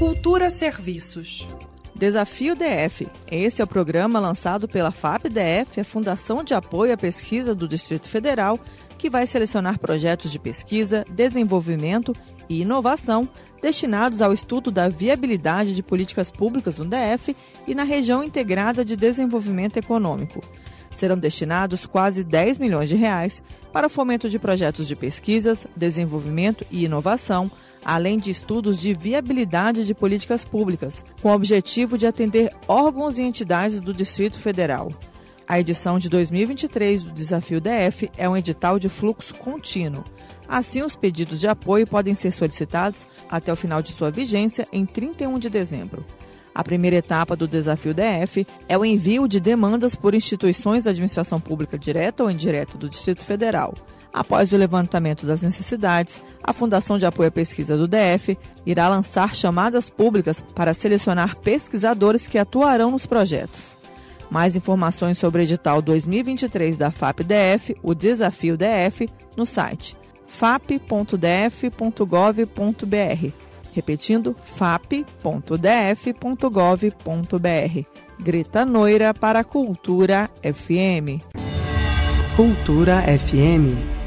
Cultura Serviços. Desafio DF. Esse é o programa lançado pela FAP-DF, a Fundação de Apoio à Pesquisa do Distrito Federal, que vai selecionar projetos de pesquisa, desenvolvimento e inovação destinados ao estudo da viabilidade de políticas públicas no DF e na região integrada de desenvolvimento econômico. Serão destinados quase 10 milhões de reais para o fomento de projetos de pesquisas, desenvolvimento e inovação, além de estudos de viabilidade de políticas públicas, com o objetivo de atender órgãos e entidades do Distrito Federal. A edição de 2023 do Desafio DF é um edital de fluxo contínuo. Assim, os pedidos de apoio podem ser solicitados até o final de sua vigência, em 31 de dezembro. A primeira etapa do Desafio DF é o envio de demandas por instituições da administração pública direta ou indireta do Distrito Federal. Após o levantamento das necessidades, a Fundação de Apoio à Pesquisa do DF irá lançar chamadas públicas para selecionar pesquisadores que atuarão nos projetos. Mais informações sobre o edital 2023 da FAP-DF, o Desafio DF, no site fap.df.gov.br. Repetindo, fap.df.gov.br. Grita Noira para Cultura FM. Cultura FM